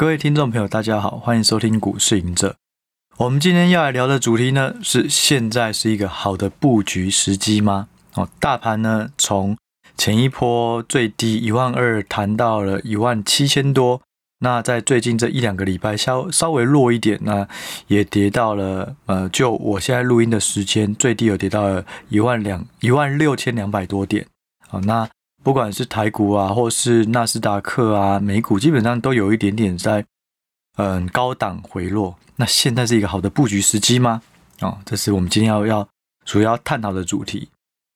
各位听众朋友，大家好，欢迎收听股市隐者。我们今天要来聊的主题呢，是现在是一个好的布局时机吗？哦，大盘呢，从前一波最低一万二弹到了一万七千多，那在最近这一两个礼拜稍稍微弱一点，那也跌到了呃，就我现在录音的时间，最低有跌到了一万两一万六千两百多点。好，那。不管是台股啊，或是纳斯达克啊，美股基本上都有一点点在嗯高档回落。那现在是一个好的布局时机吗？哦，这是我们今天要要主要探讨的主题。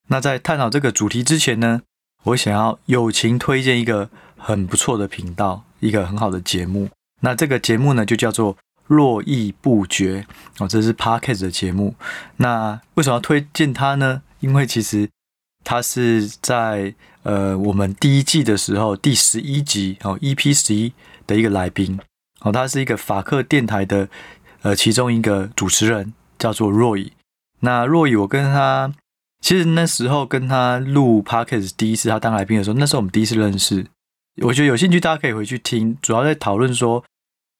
那在探讨这个主题之前呢，我想要友情推荐一个很不错的频道，一个很好的节目。那这个节目呢，就叫做络绎不绝哦，这是 Podcast 的节目。那为什么要推荐它呢？因为其实它是在呃，我们第一季的时候，第十一集哦，EP 十一的一个来宾哦，他是一个法克电台的呃其中一个主持人，叫做 Roy。那 Roy，我跟他其实那时候跟他录 Podcast 第一次他当来宾的时候，那时候我们第一次认识。我觉得有兴趣大家可以回去听，主要在讨论说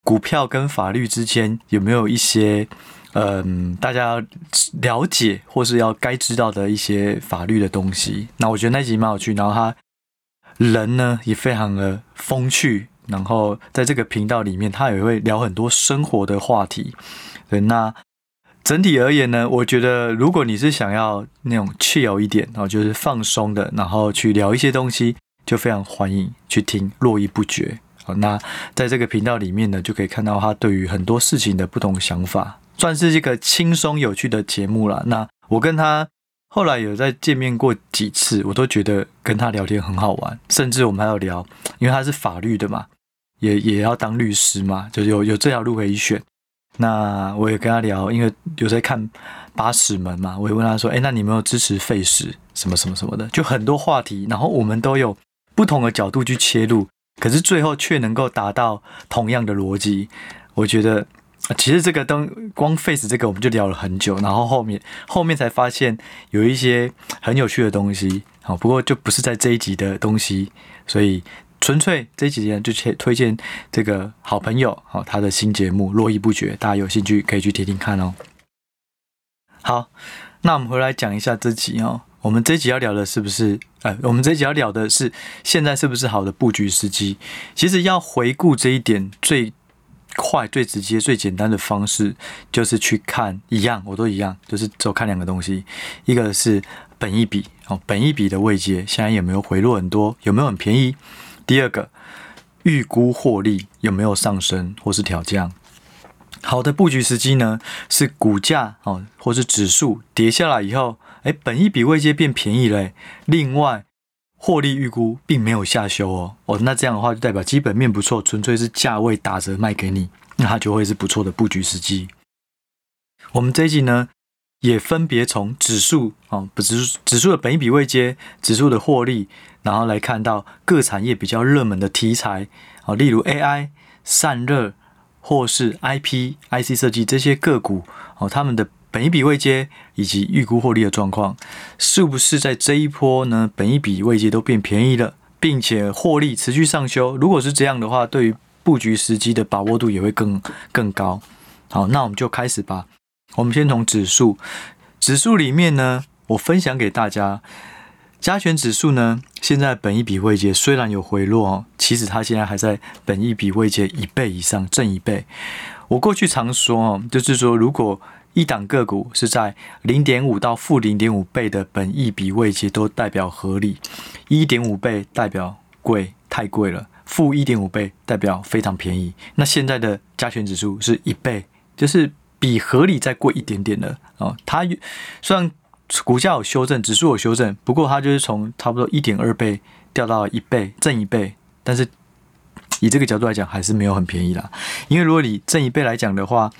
股票跟法律之间有没有一些。嗯，大家了解或是要该知道的一些法律的东西。那我觉得那集蛮有趣，然后他人呢也非常的风趣，然后在这个频道里面，他也会聊很多生活的话题。对，那整体而言呢，我觉得如果你是想要那种趣聊一点，然后就是放松的，然后去聊一些东西，就非常欢迎去听络绎不绝。好，那在这个频道里面呢，就可以看到他对于很多事情的不同想法。算是一个轻松有趣的节目了。那我跟他后来有在见面过几次，我都觉得跟他聊天很好玩。甚至我们还要聊，因为他是法律的嘛，也也要当律师嘛，就有有这条路可以选。那我也跟他聊，因为有在看八尺门嘛，我也问他说：“哎，那你有没有支持废死什么什么什么的？”就很多话题，然后我们都有不同的角度去切入，可是最后却能够达到同样的逻辑。我觉得。其实这个灯光 face 这个我们就聊了很久，然后后面后面才发现有一些很有趣的东西，好，不过就不是在这一集的东西，所以纯粹这几集就推荐这个好朋友，好，他的新节目络绎不绝，大家有兴趣可以去听听看哦。好，那我们回来讲一下这集哦，我们这集要聊的是不是？呃，我们这集要聊的是现在是不是好的布局时机？其实要回顾这一点最。快、最直接、最简单的方式就是去看一样，我都一样，就是只有看两个东西，一个是本一笔哦，本一笔的位阶现在有没有回落很多，有没有很便宜？第二个，预估获利有没有上升或是调降？好的布局时机呢，是股价哦，或是指数跌下来以后，诶，本益比未接变便宜了。另外。获利预估并没有下修哦，哦，那这样的话就代表基本面不错，纯粹是价位打折卖给你，那它就会是不错的布局时机。我们这一集呢，也分别从指数哦，不指数指数的本益比未接、指数的获利，然后来看到各产业比较热门的题材哦，例如 AI、散热或是 IP、IC 设计这些个股哦，他们的。本一笔未接以及预估获利的状况，是不是在这一波呢？本一笔未接都变便宜了，并且获利持续上修。如果是这样的话，对于布局时机的把握度也会更更高。好，那我们就开始吧。我们先从指数，指数里面呢，我分享给大家，加权指数呢，现在本一笔未接虽然有回落哦，其实它现在还在本一笔未接一倍以上，正一倍。我过去常说哦，就是说如果一档个股是在零点五到负零点五倍的本益比位阶都代表合理，一点五倍代表贵，太贵了，负一点五倍代表非常便宜。那现在的加权指数是一倍，就是比合理再贵一点点的哦。它虽然股价有修正，指数有修正，不过它就是从差不多一点二倍掉到一倍，正一倍。但是以这个角度来讲，还是没有很便宜啦。因为如果你正一倍来讲的话，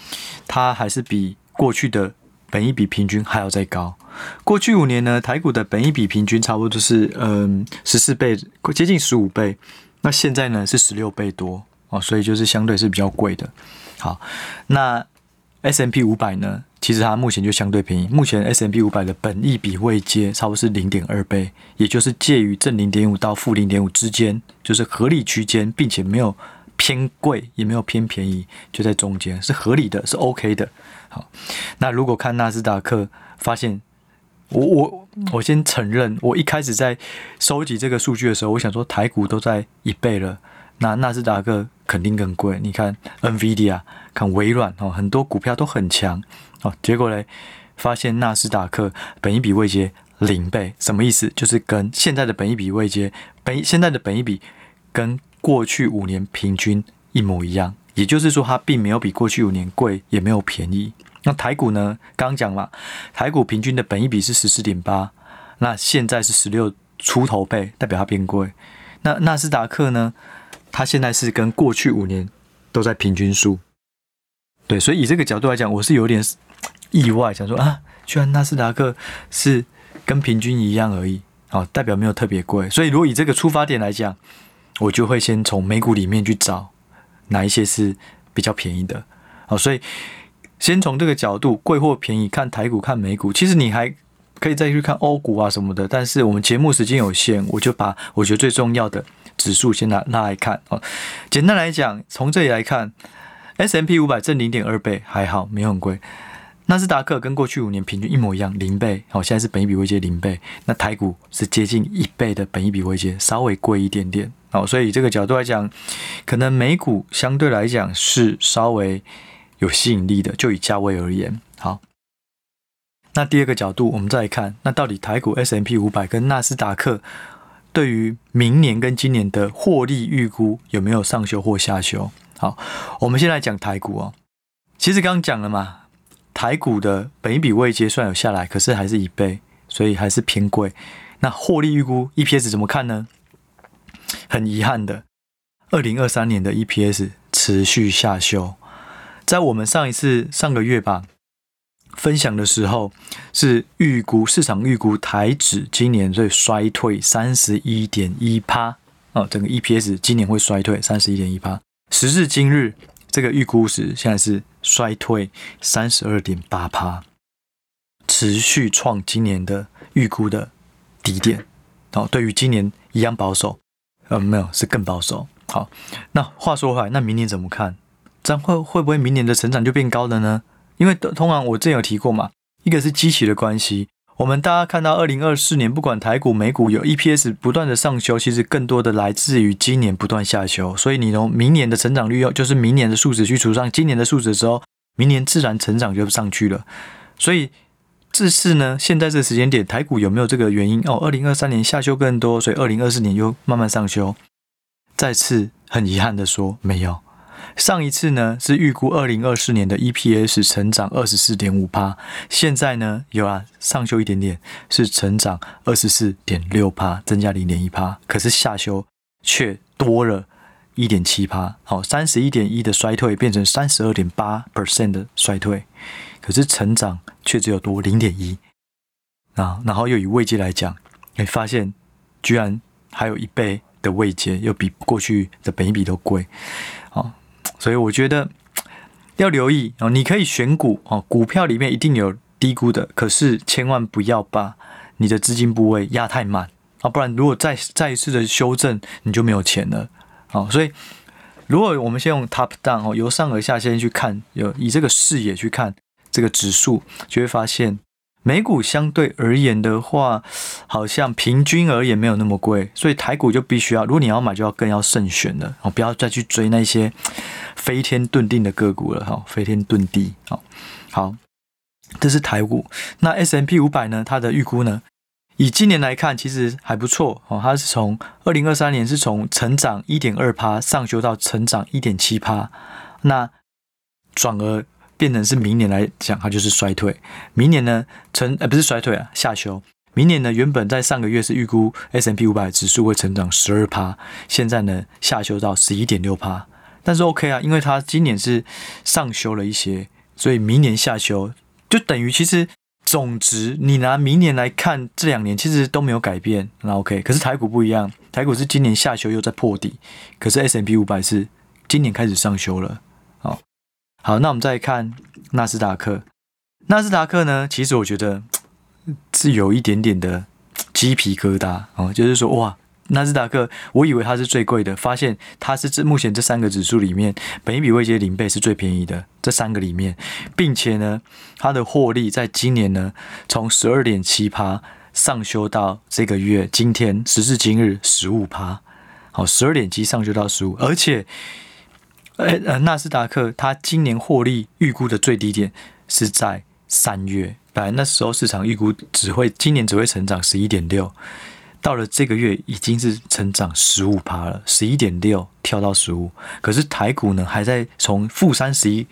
它还是比。过去的本益比平均还要再高。过去五年呢，台股的本益比平均差不多是嗯十四倍，接近十五倍。那现在呢是十六倍多哦，所以就是相对是比较贵的。好，那 S M P 五百呢，其实它目前就相对便宜。目前 S M P 五百的本益比未接差不多是零点二倍，也就是介于正零点五到负零点五之间，就是合理区间，并且没有偏贵，也没有偏便宜，就在中间，是合理的，是 OK 的。好，那如果看纳斯达克，发现我我我先承认，我一开始在收集这个数据的时候，我想说台股都在一倍了，那纳斯达克肯定更贵。你看 NVIDIA，看微软哦，很多股票都很强哦，结果嘞，发现纳斯达克本一比位阶零倍，什么意思？就是跟现在的本一比位阶，本现在的本一比跟过去五年平均一模一样，也就是说，它并没有比过去五年贵，也没有便宜。那台股呢？刚刚讲嘛，台股平均的本益比是十四点八，那现在是十六出头倍，代表它变贵。那纳斯达克呢？它现在是跟过去五年都在平均数。对，所以以这个角度来讲，我是有点意外，想说啊，居然纳斯达克是跟平均一样而已，哦，代表没有特别贵。所以如果以这个出发点来讲，我就会先从美股里面去找哪一些是比较便宜的。好，所以。先从这个角度，贵或便宜，看台股，看美股。其实你还可以再去看欧股啊什么的。但是我们节目时间有限，我就把我觉得最重要的指数先拿拿来看哦。简单来讲，从这里来看，S M P 五百挣零点二倍，还好，没有很贵。纳斯达克跟过去五年平均一模一样，零倍。好，现在是本一比位阶零倍。那台股是接近一倍的本一比位接，稍微贵一点点。好，所以这个角度来讲，可能美股相对来讲是稍微。有吸引力的，就以价位而言，好。那第二个角度，我们再来看，那到底台股 S&P 五百跟纳斯达克对于明年跟今年的获利预估有没有上修或下修？好，我们先来讲台股哦。其实刚刚讲了嘛，台股的本益比位阶算有下来，可是还是一倍，所以还是偏贵。那获利预估 EPS 怎么看呢？很遗憾的，二零二三年的 EPS 持续下修。在我们上一次上个月吧分享的时候，是预估市场预估台指今年会衰退三十一点一趴哦，整个 EPS 今年会衰退三十一点一趴。时至今日，这个预估值现在是衰退三十二点八趴，持续创今年的预估的低点哦。对于今年一样保守，呃，没有是更保守。好，那话说回来，那明年怎么看？这样会会不会明年的成长就变高了呢？因为通常我之前有提过嘛，一个是基期的关系。我们大家看到二零二四年，不管台股、美股有 EPS 不断的上修，其实更多的来自于今年不断下修。所以你从明年的成长率要就是明年的数值去除上今年的数值之后，明年自然成长就上去了。所以这次呢，现在这个时间点，台股有没有这个原因？哦，二零二三年下修更多，所以二零二四年又慢慢上修。再次很遗憾的说，没有。上一次呢是预估二零二四年的 EPS 成长二十四点五趴，现在呢有啊上修一点点，是成长二十四点六趴，增加零点一趴，可是下修却多了一点七趴，好，三十一点一的衰退变成三十二点八 percent 的衰退，可是成长却只有多零点一，啊，然后又以位阶来讲，你发现居然还有一倍的位阶，又比过去的本一笔都贵，好。所以我觉得要留意哦，你可以选股哦，股票里面一定有低估的，可是千万不要把你的资金部位压太满啊，不然如果再再一次的修正，你就没有钱了。好，所以如果我们先用 top down 哦，由上而下先去看，有以这个视野去看这个指数，就会发现。美股相对而言的话，好像平均而言没有那么贵，所以台股就必须要，如果你要买，就要更要慎选了哦，不要再去追那些飞天遁地的个股了哈，飞天遁地。好，好，这是台股。那 S&P 五百呢？它的预估呢？以今年来看，其实还不错哦，它是从二零二三年是从成长一点二趴上修到成长一点七趴，那转而。变成是明年来讲，它就是衰退。明年呢，成呃不是衰退啊，下修。明年呢，原本在上个月是预估 S&P 五百指数会成长十二趴，现在呢下修到十一点六趴。但是 OK 啊，因为它今年是上修了一些，所以明年下修就等于其实总值你拿明年来看，这两年其实都没有改变。那 OK，可是台股不一样，台股是今年下修又在破底，可是 S&P 五百是今年开始上修了。好，那我们再看纳斯达克。纳斯达克呢，其实我觉得是有一点点的鸡皮疙瘩哦，就是说哇，纳斯达克，我以为它是最贵的，发现它是这目前这三个指数里面，本一比未接零倍是最便宜的这三个里面，并且呢，它的获利在今年呢，从十二点七趴上修到这个月今天时至今日十五趴，好，十二点七上修到十五，而且，呃呃，纳斯达克它今年获利预估的最低点是在三月。本来那时候市场预估只会今年只会成长十一点六，到了这个月已经是成长十五趴了，十一点六跳到十五，可是台股呢还在从负三十一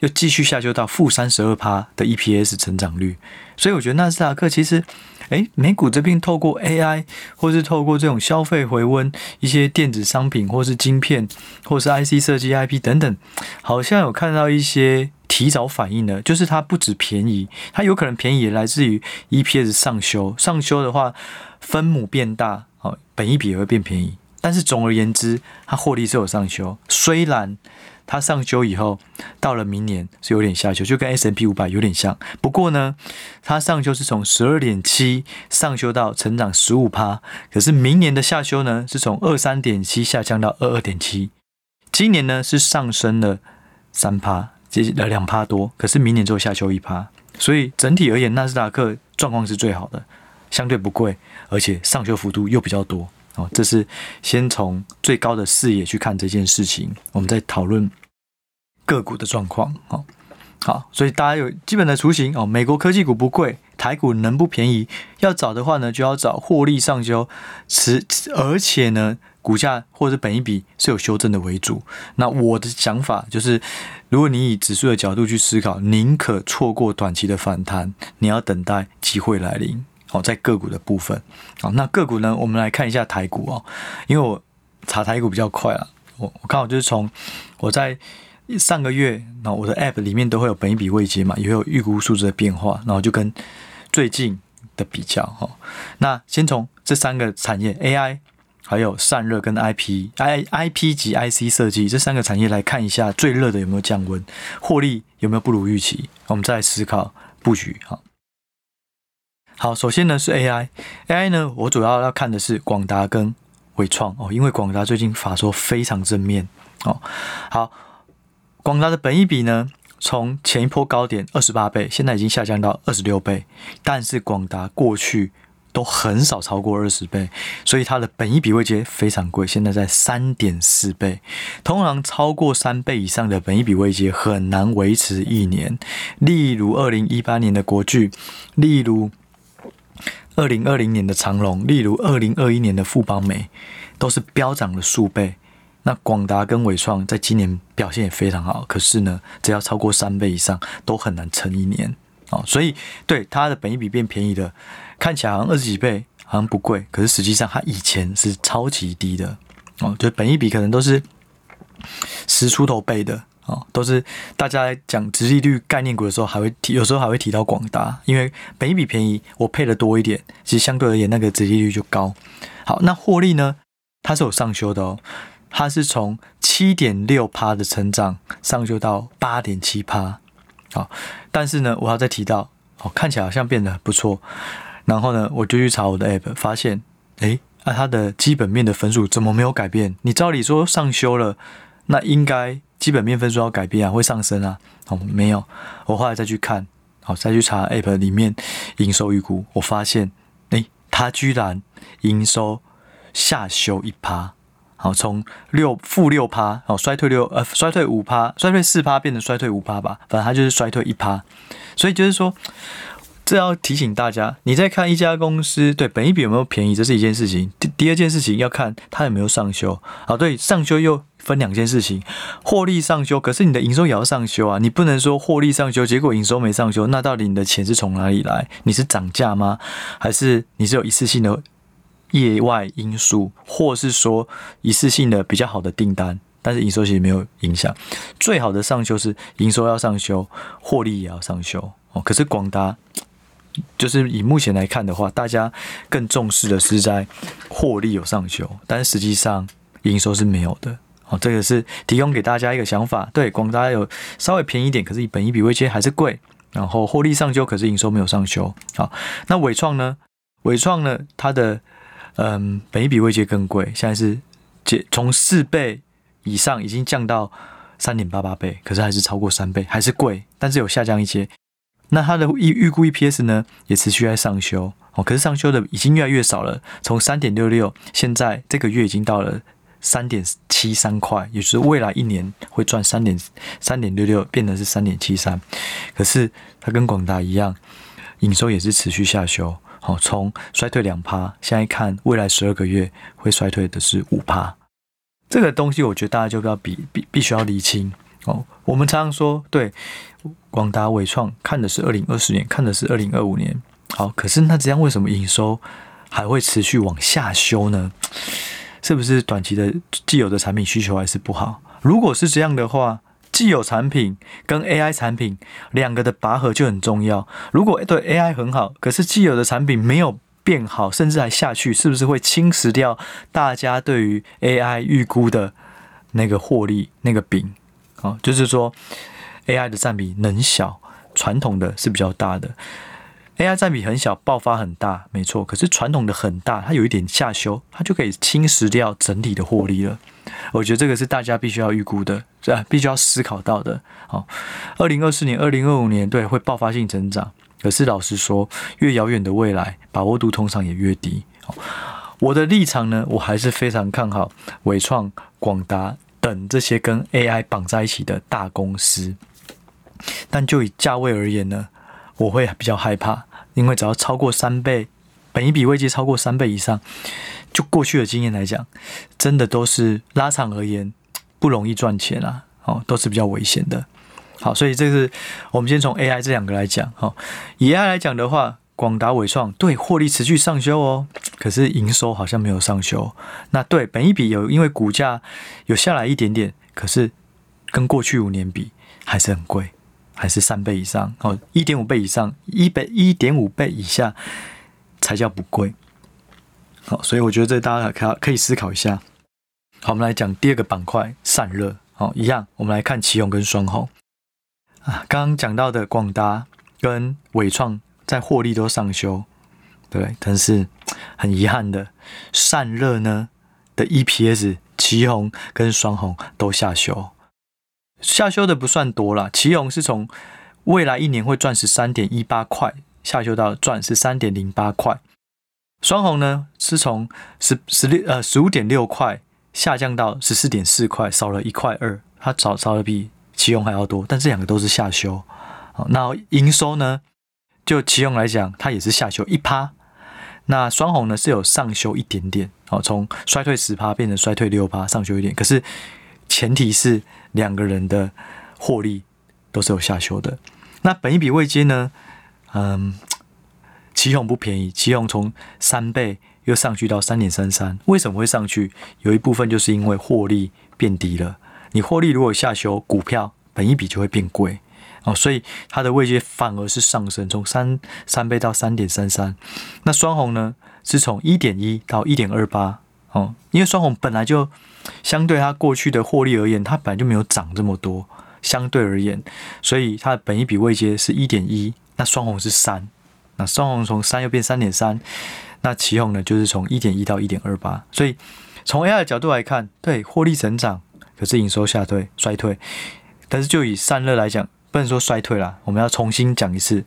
又继续下修到负三十二趴的 EPS 成长率，所以我觉得纳斯达克其实，诶，美股这边透过 AI 或是透过这种消费回温，一些电子商品或是晶片或是 IC 设计 IP 等等，好像有看到一些。提早反应的，就是它不止便宜，它有可能便宜也来自于 EPS 上修。上修的话，分母变大，哦，本益比也会变便宜。但是总而言之，它获利是有上修。虽然它上修以后，到了明年是有点下修，就跟 S&P 五百有点像。不过呢，它上修是从十二点七上修到成长十五趴，可是明年的下修呢，是从二三点七下降到二二点七。今年呢是上升了三趴。接近了两趴多，可是明年之后下修一趴，所以整体而言，纳斯达克状况是最好的，相对不贵，而且上修幅度又比较多哦。这是先从最高的视野去看这件事情，我们再讨论个股的状况。哦，好，所以大家有基本的雏形哦。美国科技股不贵，台股能不便宜？要找的话呢，就要找获利上修，持而且呢。股价或者本一比是有修正的为主。那我的想法就是，如果你以指数的角度去思考，宁可错过短期的反弹，你要等待机会来临。好，在个股的部分，好，那个股呢，我们来看一下台股哦，因为我查台股比较快啊，我我刚好就是从我在上个月，那我的 App 里面都会有本一笔未接嘛，也会有预估数字的变化，然后就跟最近的比较哈。那先从这三个产业 AI。还有散热跟 IP、I、IP 及 IC 设计这三个产业来看一下，最热的有没有降温，获利有没有不如预期？我们再来思考布局。好，好，首先呢是 AI，AI 呢我主要要看的是广达跟纬创哦，因为广达最近法说非常正面哦。好，广达的本益比呢，从前一波高点二十八倍，现在已经下降到二十六倍，但是广达过去。都很少超过二十倍，所以它的本益比位阶非常贵，现在在三点四倍。通常超过三倍以上的本益比位阶很难维持一年。例如二零一八年的国巨，例如二零二零年的长隆，例如二零二一年的富邦美，都是飙涨了数倍。那广达跟纬创在今年表现也非常好，可是呢，只要超过三倍以上，都很难撑一年。哦，所以对它的本益比变便宜的，看起来好像二十几倍，好像不贵，可是实际上它以前是超级低的哦，就本一比可能都是十出头倍的哦，都是大家讲殖利率概念股的时候，还会提，有时候还会提到广达，因为本一笔便宜，我配的多一点，其实相对而言那个殖利率就高。好，那获利呢？它是有上修的哦，它是从七点六趴的成长上修到八点七趴。好，但是呢，我要再提到，哦，看起来好像变得不错。然后呢，我就去查我的 app，发现，诶，那、啊、它的基本面的分数怎么没有改变？你照理说上修了，那应该基本面分数要改变啊，会上升啊。哦，没有。我后来再去看，好，再去查 app 里面营收预估，我发现，诶，它居然营收下修一趴。好，从六负六趴，好，衰退六呃，衰退五趴，衰退四趴变成衰退五趴吧，反正它就是衰退一趴。所以就是说，这要提醒大家，你在看一家公司对本一比有没有便宜，这是一件事情。第第二件事情要看它有没有上修。好，对，上修又分两件事情，获利上修，可是你的营收也要上修啊，你不能说获利上修，结果营收没上修，那到底你的钱是从哪里来？你是涨价吗？还是你是有一次性的？业外因素，或是说一次性的比较好的订单，但是营收其实没有影响。最好的上修是营收要上修，获利也要上修哦。可是广达就是以目前来看的话，大家更重视的是在获利有上修，但实际上营收是没有的哦。这个是提供给大家一个想法。对，广达有稍微便宜点，可是本益比位阶还是贵，然后获利上修，可是营收没有上修。好，那伟创呢？伟创呢？它的嗯，本益比位阶更贵，现在是从四倍以上已经降到三点八八倍，可是还是超过三倍，还是贵，但是有下降一些。那它的预预估 EPS 呢，也持续在上修哦，可是上修的已经越来越少了，从三点六六，现在这个月已经到了三点七三块，也就是未来一年会赚三点三点六六，变成是三点七三。可是它跟广达一样，营收也是持续下修，哦，从衰退两趴，现在看未来十二个月会衰退的是五趴。这个东西我觉得大家就要比必必须要厘清。哦，我们常常说，对，广达、伟创看的是二零二四年，看的是二零二五年。好，可是那这样为什么营收还会持续往下修呢？是不是短期的既有的产品需求还是不好？如果是这样的话，既有产品跟 AI 产品两个的拔河就很重要。如果对 AI 很好，可是既有的产品没有变好，甚至还下去，是不是会侵蚀掉大家对于 AI 预估的那个获利那个饼？好，就是说，AI 的占比能小，传统的是比较大的。AI 占比很小，爆发很大，没错。可是传统的很大，它有一点下修，它就可以侵蚀掉整体的获利了。我觉得这个是大家必须要预估的，是吧？必须要思考到的。好，二零二四年、二零二五年，对，会爆发性成长。可是老实说，越遥远的未来，把握度通常也越低。我的立场呢，我还是非常看好伟创、广达。等这些跟 AI 绑在一起的大公司，但就以价位而言呢，我会比较害怕，因为只要超过三倍，本一笔位阶超过三倍以上，就过去的经验来讲，真的都是拉长而言不容易赚钱啊，哦，都是比较危险的。好，所以这是我们先从 AI 这两个来讲，好，以 AI 来讲的话。广达、伟创对获利持续上修哦，可是营收好像没有上修。那对本一比有，因为股价有下来一点点，可是跟过去五年比还是很贵，还是三倍以上哦，一点五倍以上，一倍一点五倍以下才叫不贵。好，所以我觉得这大家可可以思考一下。好，我们来讲第二个板块散热。好，一样，我们来看奇鋐跟双鸿啊，刚刚讲到的广达跟纬创。在获利都上修，对，但是很遗憾的，散热呢的 EPS，奇鋐跟双鸿都下修，下修的不算多啦。奇鋐是从未来一年会赚十三点一八块，下修到赚十三点零八块，双红呢是从十十六呃十五点六块下降到十四点四块，少了一块二，它少少的比奇鋐还要多，但这两个都是下修。好，那营收呢？就奇鋐来讲，它也是下修一趴，那双红呢是有上修一点点，好，从衰退十趴变成衰退六趴，上修一点。可是前提是两个人的获利都是有下修的。那本一笔未接呢？嗯，奇鋐不便宜，奇鋐从三倍又上去到三点三三，为什么会上去？有一部分就是因为获利变低了。你获利如果下修，股票本一笔就会变贵。哦，所以它的位阶反而是上升，从三三倍到三点三三。那双红呢，是从一点一到一点二八。哦，因为双红本来就相对它过去的获利而言，它本来就没有涨这么多，相对而言，所以它的本益比位阶是一点一。那双红是三，那双红从三又变三点三。那奇红呢，就是从一点一到一点二八。所以从 AI 的角度来看，对获利成长，可是营收下退衰退。但是就以散热来讲，不能说衰退啦，我们要重新讲一次。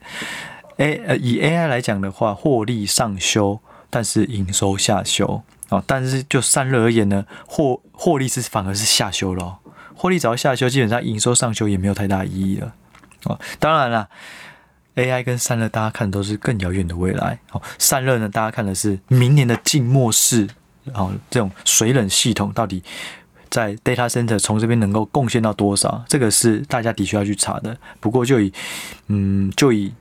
A 呃，以 AI 来讲的话，获利上修，但是营收下修哦。但是就散热而言呢，获获利是反而是下修了。获利只要下修，基本上营收上修也没有太大意义了。哦，当然啦，AI 跟散热大家看的都是更遥远的未来。哦，散热呢，大家看的是明年的静默式哦，这种水冷系统到底。在 data center 从这边能够贡献到多少？这个是大家的确要去查的。不过就以嗯，就以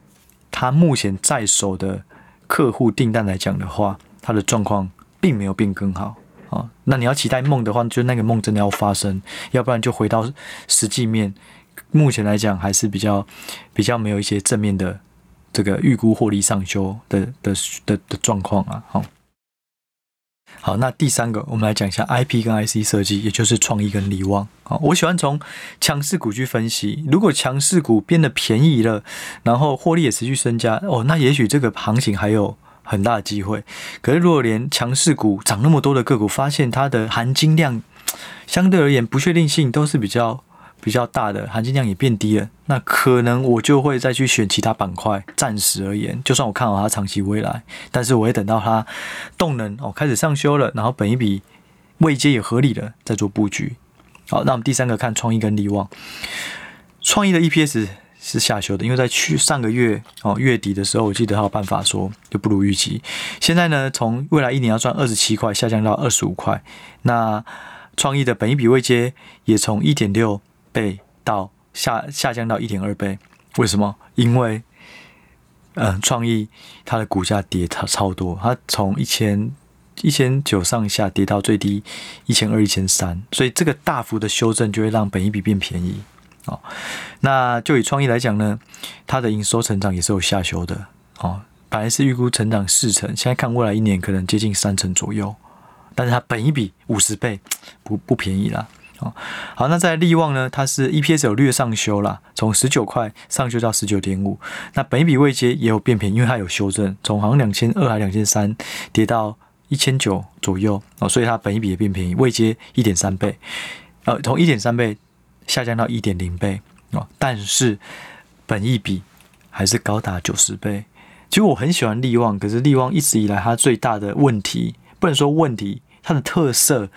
他目前在手的客户订单来讲的话，他的状况并没有变更好啊。那你要期待梦的话，就那个梦真的要发生，要不然就回到实际面。目前来讲还是比较比较没有一些正面的这个预估获利上修的的的的状况啊。好。好，那第三个，我们来讲一下 IP 跟 IC 设计，也就是创意跟力旺。啊，我喜欢从强势股去分析。如果强势股变得便宜了，然后获利也持续增加，哦，那也许这个行情还有很大的机会。可是如果连强势股涨那么多的个股，发现它的含金量相对而言不确定性都是比较比较大的，含金量也变低了，那可能我就会再去选其他板块。暂时而言，就算我看好它长期未来，但是我会等到它动能哦开始上修了，然后本一笔位阶也合理了，再做布局。好，那我们第三个看创意跟力旺，创意的 EPS。是下修的，因为在去上个月哦月底的时候，我记得他有办法说就不如预期。现在呢，从未来一年要赚二十七块下降到二十五块。那创意的本一比未接也从一点六倍到下下降到一点二倍。为什么？因为嗯、创意它的股价跌它超多，它从一千一千九上下跌到最低一千二一千三，所以这个大幅的修正就会让本一比变便宜。哦，那就以创意来讲呢，它的营收成长也是有下修的哦。本来是预估成长四成，现在看未来一年可能接近三成左右。但是它本一比五十倍，不不便宜啦。哦，好，那在力旺呢，它是 EPS 有略上修啦，从十九块上修到十九点五。那本一比未接也有变便，因为它有修正，从好像两千二还两千三跌到一千九左右哦，所以它本一比也变便宜，未接一点三倍，呃，从一点三倍。下降到一点零倍哦，但是本益比还是高达九十倍。其实我很喜欢利旺，可是利旺一直以来它最大的问题，不能说问题，它的特色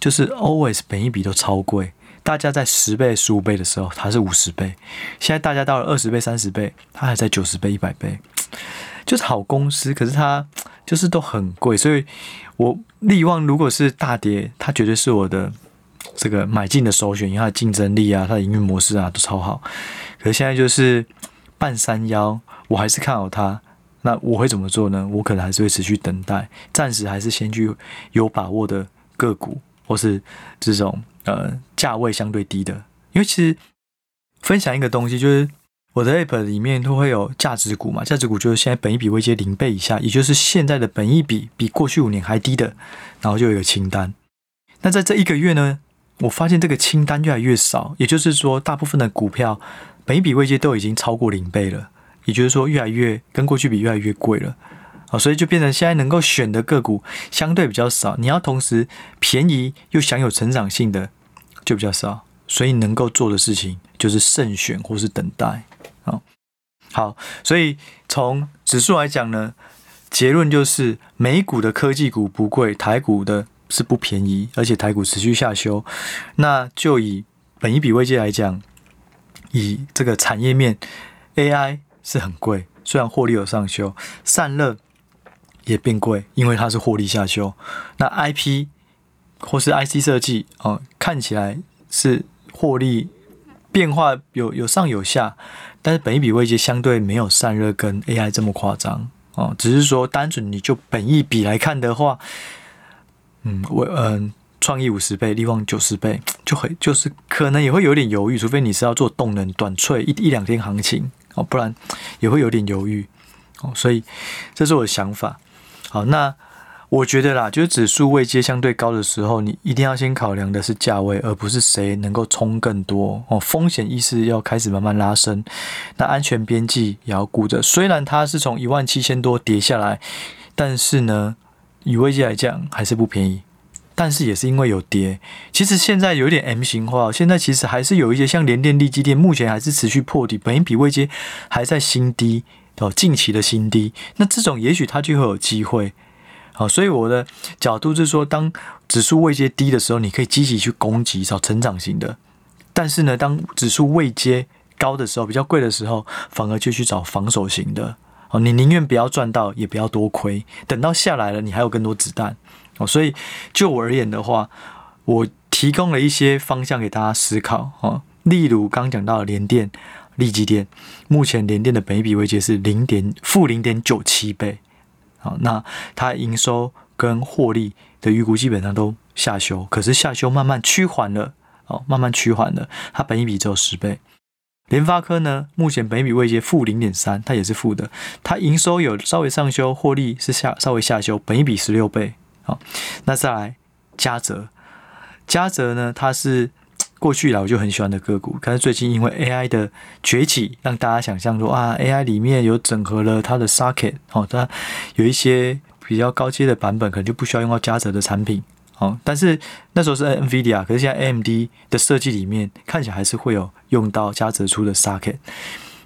就是 always 本益比都超贵。大家在十倍、十五倍的时候，它是五十倍；现在大家到了二十倍、三十倍，它还在九十倍、一百倍，就是好公司，可是它就是都很贵。所以我利旺如果是大跌，它绝对是我的。这个买进的首选，因为它的竞争力啊，它的营运模式啊都超好。可是现在就是半山腰，我还是看好它。那我会怎么做呢？我可能还是会持续等待，暂时还是先去有把握的个股，或是这种呃价位相对低的。因为其实分享一个东西，就是我的 App 里面都会有价值股嘛，价值股就是现在本一比位接零倍以下，也就是现在的本一比比过去五年还低的，然后就有一个清单。那在这一个月呢？我发现这个清单越来越少，也就是说，大部分的股票本益比位阶都已经超过零倍了，也就是说，越来越跟过去比越来越贵了啊，所以就变成现在能够选的个股相对比较少，你要同时便宜又享有成长性的就比较少，所以能够做的事情就是慎选或是等待啊。好，所以从指数来讲呢，结论就是美股的科技股不贵，台股的。是不便宜，而且台股持续下修。那就以本一比位阶来讲，以这个产业面，AI 是很贵，虽然获利有上修，散热也变贵，因为它是获利下修。那 IP 或是 IC 设计哦，看起来是获利变化有有上有下，但是本一笔位阶相对没有散热跟 AI 这么夸张哦，只是说单纯你就本益比来看的话。嗯，我嗯，创意五十倍，力旺九十倍，就会就是可能也会有点犹豫，除非你是要做动能短脆一一两天行情哦，不然也会有点犹豫哦。所以这是我的想法。好，那我觉得啦，就是指数位阶相对高的时候，你一定要先考量的是价位，而不是谁能够冲更多哦。风险意识要开始慢慢拉升，那安全边际也要顾着。虽然它是从一万七千多跌下来，但是呢。以位阶来讲还是不便宜，但是也是因为有跌。其实现在有点 M 型化，现在其实还是有一些像联电、力积电，目前还是持续破底，本益比位阶还在新低哦，近期的新低。那这种也许它就会有机会。好，所以我的角度是说，当指数位阶低的时候，你可以积极去攻击找成长型的；但是呢，当指数位阶高的时候，比较贵的时候，反而就去找防守型的。哦，你宁愿不要赚到，也不要多亏。等到下来了，你还有更多子弹。哦，所以就我而言的话，我提供了一些方向给大家思考。哦，例如刚讲到的联电、力积电，目前联电的本益比位阶是零点负零点九七倍。好，那它营收跟获利的预估基本上都下修，可是下修慢慢趋缓了。哦，慢慢趋缓了，它本益比只有十倍。联发科呢，目前本益比位阶负零点三，它也是负的。它营收有稍微上修，获利是下稍微下修，本一比十六倍。好，那再来嘉泽，嘉泽呢，它是过去以来我就很喜欢的个股，可是最近因为 AI 的崛起，让大家想象说啊，AI 里面有整合了它的 socket 哦，它有一些比较高阶的版本，可能就不需要用到嘉泽的产品哦。但是那时候是 NVIDIA，可是现在 AMD 的设计里面看起来还是会有用到嘉泽出的 socket。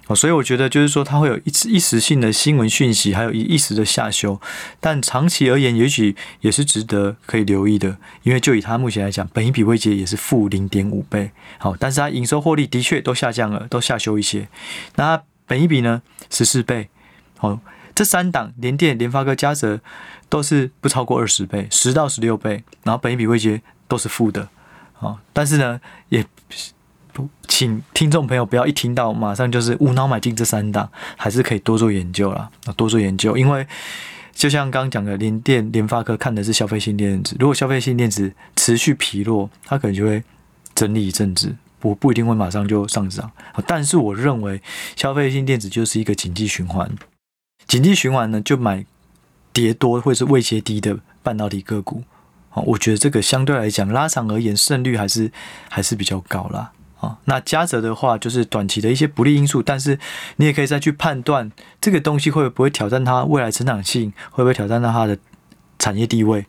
哦，所以我觉得就是说，它会有一一时性的新闻讯息，还有一一时的下修，但长期而言，也许也是值得可以留意的。因为就以它目前来讲，本益比位阶也是负零点五倍，好，但是它营收获利的确都下降了，都下修一些。那它本益比呢，十四倍，好，这三档联电、联发科、嘉泽都是不超过二十倍，十到十六倍，然后本益比位阶都是负的，啊，但是呢，也不。请听众朋友不要一听到马上就是无脑买进这三档，还是可以多做研究啦，多做研究。因为就像刚刚讲的，联电、联发科看的是消费性电子，如果消费性电子持续疲弱，它可能就会整理一阵子，不不一定会马上就上涨。但是我认为消费性电子就是一个景气循环，景气循环呢，就买跌多或是位阶低的半导体个股。我觉得这个相对来讲拉长而言胜率还是还是比较高啦。那嘉泽的话，就是短期的一些不利因素，但是你也可以再去判断这个东西会不会挑战它未来成长性，会不会挑战到它的产业地位。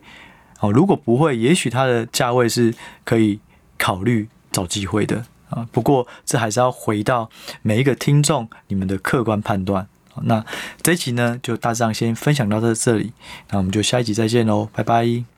哦，如果不会，也许它的价位是可以考虑找机会的啊。不过这还是要回到每一个听众你们的客观判断。那这一集呢，就大致上先分享到这这里，那我们就下一集再见喽，拜拜。